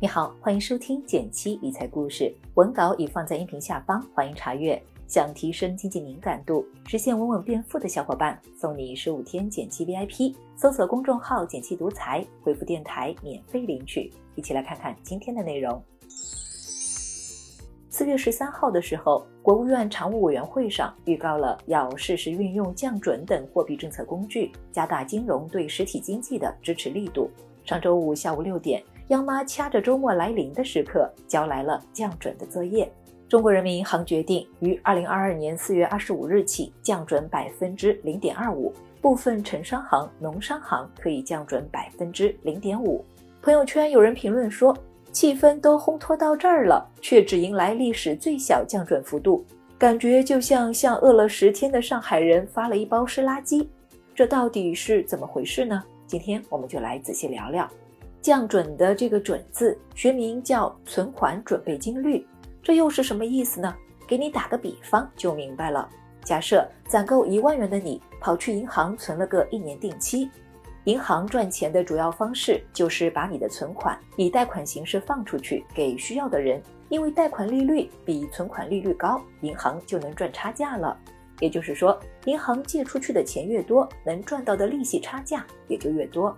你好，欢迎收听减七理财故事，文稿已放在音频下方，欢迎查阅。想提升经济敏感度，实现稳稳变富的小伙伴，送你十五天减七 VIP。搜索公众号“减七独裁，回复“电台”免费领取。一起来看看今天的内容。四月十三号的时候，国务院常务委员会上预告了要适时运用降准等货币政策工具，加大金融对实体经济的支持力度。上周五下午六点。央妈掐着周末来临的时刻，交来了降准的作业。中国人民银行决定于二零二二年四月二十五日起降准百分之零点二五，部分城商行、农商行可以降准百分之零点五。朋友圈有人评论说，气氛都烘托到这儿了，却只迎来历史最小降准幅度，感觉就像向饿了十天的上海人发了一包湿垃圾。这到底是怎么回事呢？今天我们就来仔细聊聊。降准的这个“准”字，学名叫存款准备金率，这又是什么意思呢？给你打个比方就明白了。假设攒够一万元的你，跑去银行存了个一年定期。银行赚钱的主要方式就是把你的存款以贷款形式放出去给需要的人，因为贷款利率比存款利率高，银行就能赚差价了。也就是说，银行借出去的钱越多，能赚到的利息差价也就越多。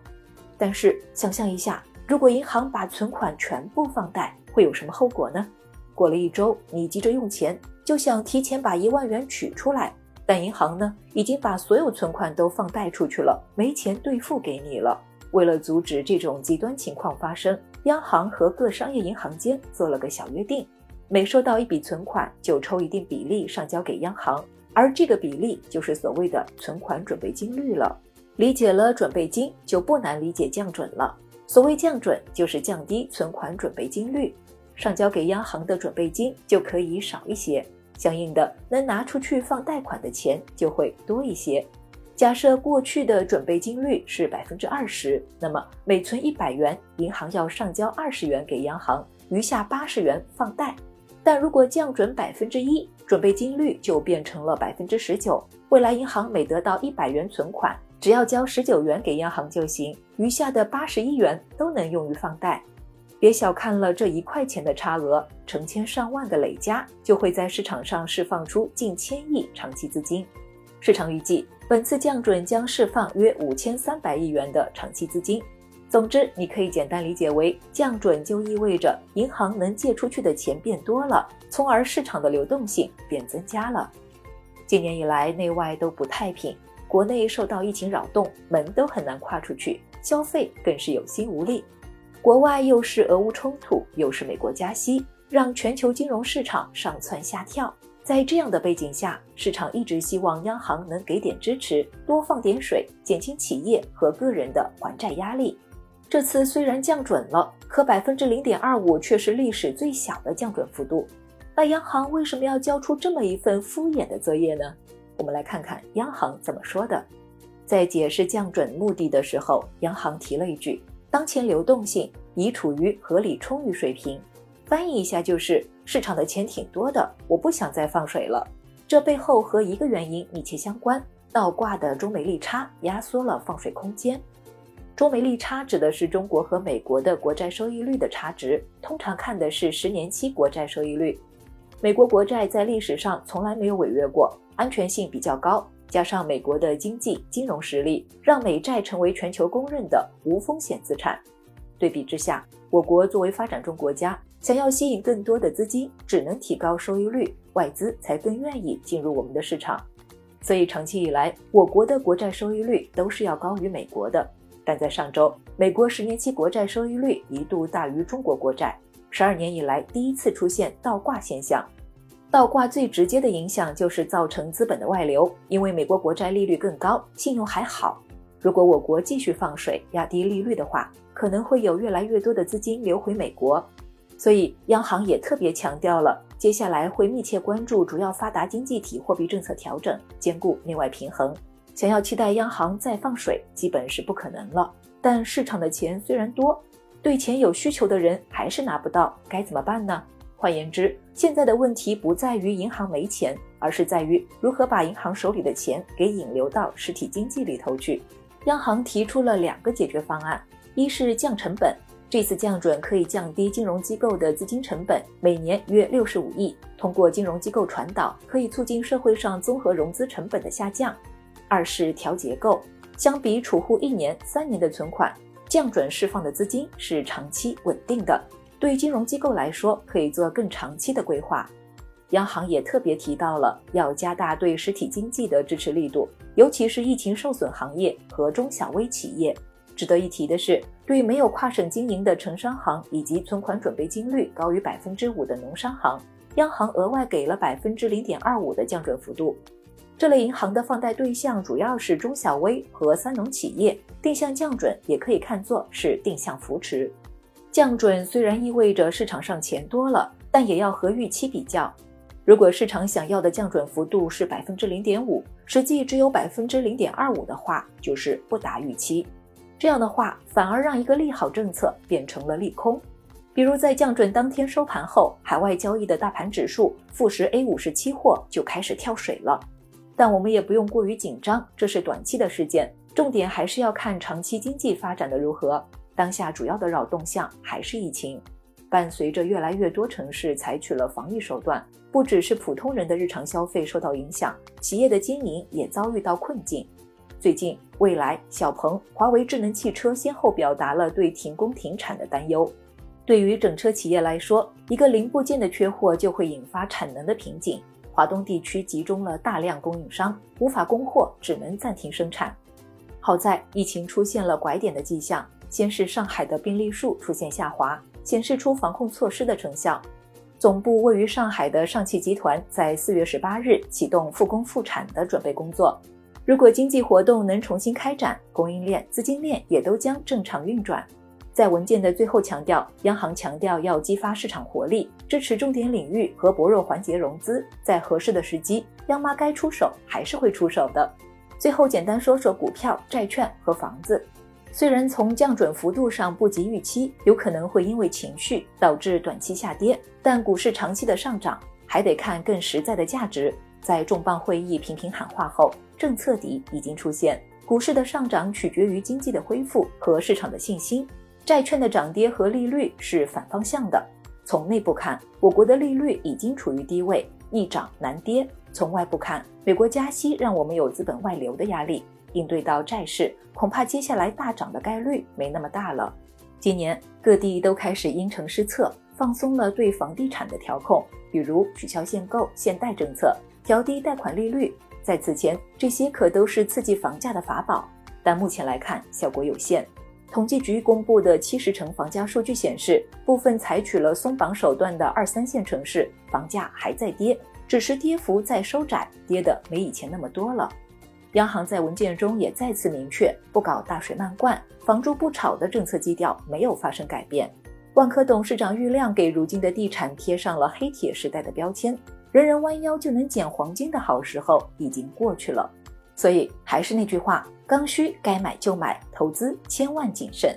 但是想象一下，如果银行把存款全部放贷，会有什么后果呢？过了一周，你急着用钱，就想提前把一万元取出来，但银行呢，已经把所有存款都放贷出去了，没钱兑付给你了。为了阻止这种极端情况发生，央行和各商业银行间做了个小约定：每收到一笔存款，就抽一定比例上交给央行，而这个比例就是所谓的存款准备金率了。理解了准备金，就不难理解降准了。所谓降准，就是降低存款准备金率，上交给央行的准备金就可以少一些，相应的能拿出去放贷款的钱就会多一些。假设过去的准备金率是百分之二十，那么每存一百元，银行要上交二十元给央行，余下八十元放贷。但如果降准百分之一，准备金率就变成了百分之十九，未来银行每得到一百元存款。只要交十九元给央行就行，余下的八十一元都能用于放贷。别小看了这一块钱的差额，成千上万的累加，就会在市场上释放出近千亿长期资金。市场预计，本次降准将释放约五千三百亿元的长期资金。总之，你可以简单理解为，降准就意味着银行能借出去的钱变多了，从而市场的流动性变增加了。今年以来，内外都不太平。国内受到疫情扰动，门都很难跨出去，消费更是有心无力。国外又是俄乌冲突，又是美国加息，让全球金融市场上蹿下跳。在这样的背景下，市场一直希望央行能给点支持，多放点水，减轻企业和个人的还债压力。这次虽然降准了，可百分之零点二五却是历史最小的降准幅度。那央行为什么要交出这么一份敷衍的作业呢？我们来看看央行怎么说的。在解释降准目的的时候，央行提了一句：“当前流动性已处于合理充裕水平。”翻译一下就是市场的钱挺多的，我不想再放水了。这背后和一个原因密切相关：倒挂的中美利差压缩了放水空间。中美利差指的是中国和美国的国债收益率的差值，通常看的是十年期国债收益率。美国国债在历史上从来没有违约过。安全性比较高，加上美国的经济金融实力，让美债成为全球公认的无风险资产。对比之下，我国作为发展中国家，想要吸引更多的资金，只能提高收益率，外资才更愿意进入我们的市场。所以长期以来，我国的国债收益率都是要高于美国的。但在上周，美国十年期国债收益率一度大于中国国债，十二年以来第一次出现倒挂现象。倒挂最直接的影响就是造成资本的外流，因为美国国债利率更高，信用还好。如果我国继续放水压低利率的话，可能会有越来越多的资金流回美国。所以央行也特别强调了，接下来会密切关注主要发达经济体货币政策调整，兼顾内外平衡。想要期待央行再放水，基本是不可能了。但市场的钱虽然多，对钱有需求的人还是拿不到，该怎么办呢？换言之，现在的问题不在于银行没钱，而是在于如何把银行手里的钱给引流到实体经济里头去。央行提出了两个解决方案，一是降成本，这次降准可以降低金融机构的资金成本，每年约六十五亿。通过金融机构传导，可以促进社会上综合融资成本的下降。二是调结构，相比储户一年、三年的存款，降准释放的资金是长期稳定的，对金融机构来说可以做更长期的规划。央行也特别提到了要加大对实体经济的支持力度，尤其是疫情受损行业和中小微企业。值得一提的是，对没有跨省经营的城商行以及存款准备金率高于百分之五的农商行，央行额外给了百分之零点二五的降准幅度。这类银行的放贷对象主要是中小微和三农企业，定向降准也可以看作是定向扶持。降准虽然意味着市场上钱多了，但也要和预期比较。如果市场想要的降准幅度是百分之零点五，实际只有百分之零点二五的话，就是不达预期。这样的话，反而让一个利好政策变成了利空。比如在降准当天收盘后，海外交易的大盘指数富时 A 五十期货就开始跳水了。但我们也不用过于紧张，这是短期的事件，重点还是要看长期经济发展的如何。当下主要的扰动项还是疫情，伴随着越来越多城市采取了防疫手段，不只是普通人的日常消费受到影响，企业的经营也遭遇到困境。最近，蔚来、小鹏、华为智能汽车先后表达了对停工停产的担忧。对于整车企业来说，一个零部件的缺货就会引发产能的瓶颈。华东地区集中了大量供应商，无法供货，只能暂停生产。好在疫情出现了拐点的迹象，先是上海的病例数出现下滑，显示出防控措施的成效。总部位于上海的上汽集团在四月十八日启动复工复产的准备工作。如果经济活动能重新开展，供应链、资金链也都将正常运转。在文件的最后强调，央行强调要激发市场活力，支持重点领域和薄弱环节融资，在合适的时机，央妈该出手还是会出手的。最后简单说说股票、债券和房子。虽然从降准幅度上不及预期，有可能会因为情绪导致短期下跌，但股市长期的上涨还得看更实在的价值。在重磅会议频频喊话后。政策底已经出现，股市的上涨取决于经济的恢复和市场的信心。债券的涨跌和利率是反方向的。从内部看，我国的利率已经处于低位，易涨难跌；从外部看，美国加息让我们有资本外流的压力。应对到债市，恐怕接下来大涨的概率没那么大了。今年各地都开始因城施策，放松了对房地产的调控，比如取消限购限贷政策，调低贷款利率。在此前，这些可都是刺激房价的法宝，但目前来看效果有限。统计局公布的七十城房价数据显示，部分采取了松绑手段的二三线城市房价还在跌，只是跌幅在收窄，跌的没以前那么多了。央行在文件中也再次明确，不搞大水漫灌、房住不炒的政策基调没有发生改变。万科董事长郁亮给如今的地产贴上了“黑铁时代”的标签。人人弯腰就能捡黄金的好时候已经过去了，所以还是那句话，刚需该买就买，投资千万谨慎。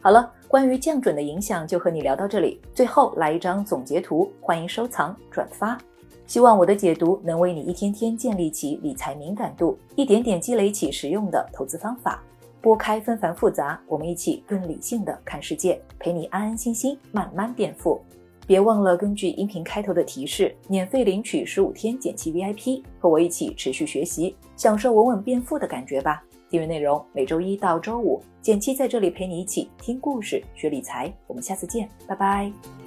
好了，关于降准的影响就和你聊到这里。最后来一张总结图，欢迎收藏转发。希望我的解读能为你一天天建立起理财敏感度，一点点积累起实用的投资方法。拨开纷繁复杂，我们一起更理性的看世界，陪你安安心心慢慢变富。别忘了根据音频开头的提示，免费领取十五天减气 VIP，和我一起持续学习，享受稳稳变富的感觉吧。订阅内容每周一到周五，减气在这里陪你一起听故事、学理财。我们下次见，拜拜。